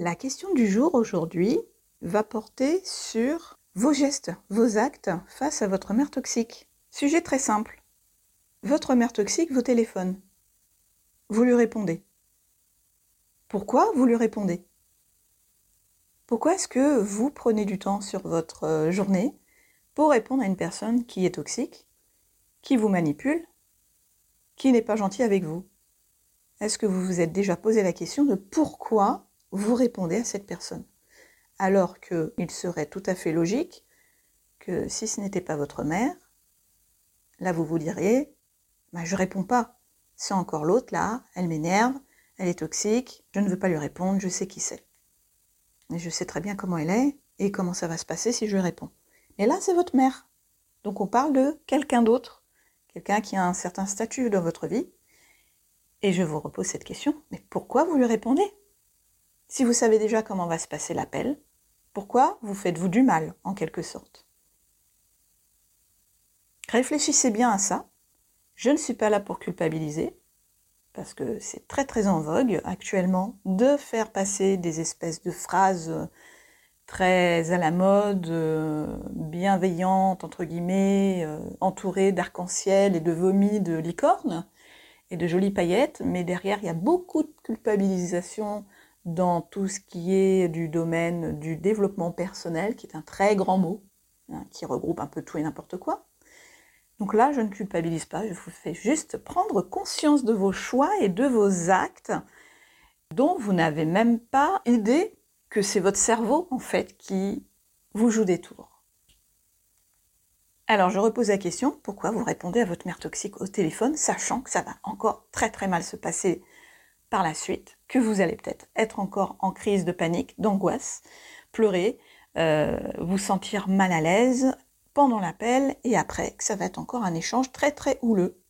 La question du jour aujourd'hui va porter sur vos gestes, vos actes face à votre mère toxique. Sujet très simple. Votre mère toxique vous téléphone. Vous lui répondez. Pourquoi vous lui répondez? Pourquoi est-ce que vous prenez du temps sur votre euh, journée pour répondre à une personne qui est toxique, qui vous manipule, qui n'est pas gentil avec vous? Est-ce que vous vous êtes déjà posé la question de pourquoi vous répondez à cette personne. Alors qu'il serait tout à fait logique que si ce n'était pas votre mère, là vous vous diriez, bah, je réponds pas. C'est encore l'autre là, elle m'énerve, elle est toxique, je ne veux pas lui répondre, je sais qui c'est. Et je sais très bien comment elle est et comment ça va se passer si je réponds. Mais là, c'est votre mère. Donc on parle de quelqu'un d'autre, quelqu'un qui a un certain statut dans votre vie. Et je vous repose cette question, mais pourquoi vous lui répondez? Si vous savez déjà comment va se passer l'appel, pourquoi vous faites-vous du mal, en quelque sorte? Réfléchissez bien à ça. Je ne suis pas là pour culpabiliser, parce que c'est très très en vogue actuellement de faire passer des espèces de phrases très à la mode, bienveillantes, entre guillemets, entourées d'arc-en-ciel et de vomi de licorne et de jolies paillettes, mais derrière il y a beaucoup de culpabilisation dans tout ce qui est du domaine du développement personnel, qui est un très grand mot, hein, qui regroupe un peu tout et n'importe quoi. Donc là, je ne culpabilise pas, je vous fais juste prendre conscience de vos choix et de vos actes dont vous n'avez même pas idée que c'est votre cerveau, en fait, qui vous joue des tours. Alors, je repose la question, pourquoi vous répondez à votre mère toxique au téléphone, sachant que ça va encore très très mal se passer par la suite que vous allez peut-être être encore en crise de panique, d'angoisse, pleurer, euh, vous sentir mal à l'aise pendant l'appel et après que ça va être encore un échange très très houleux.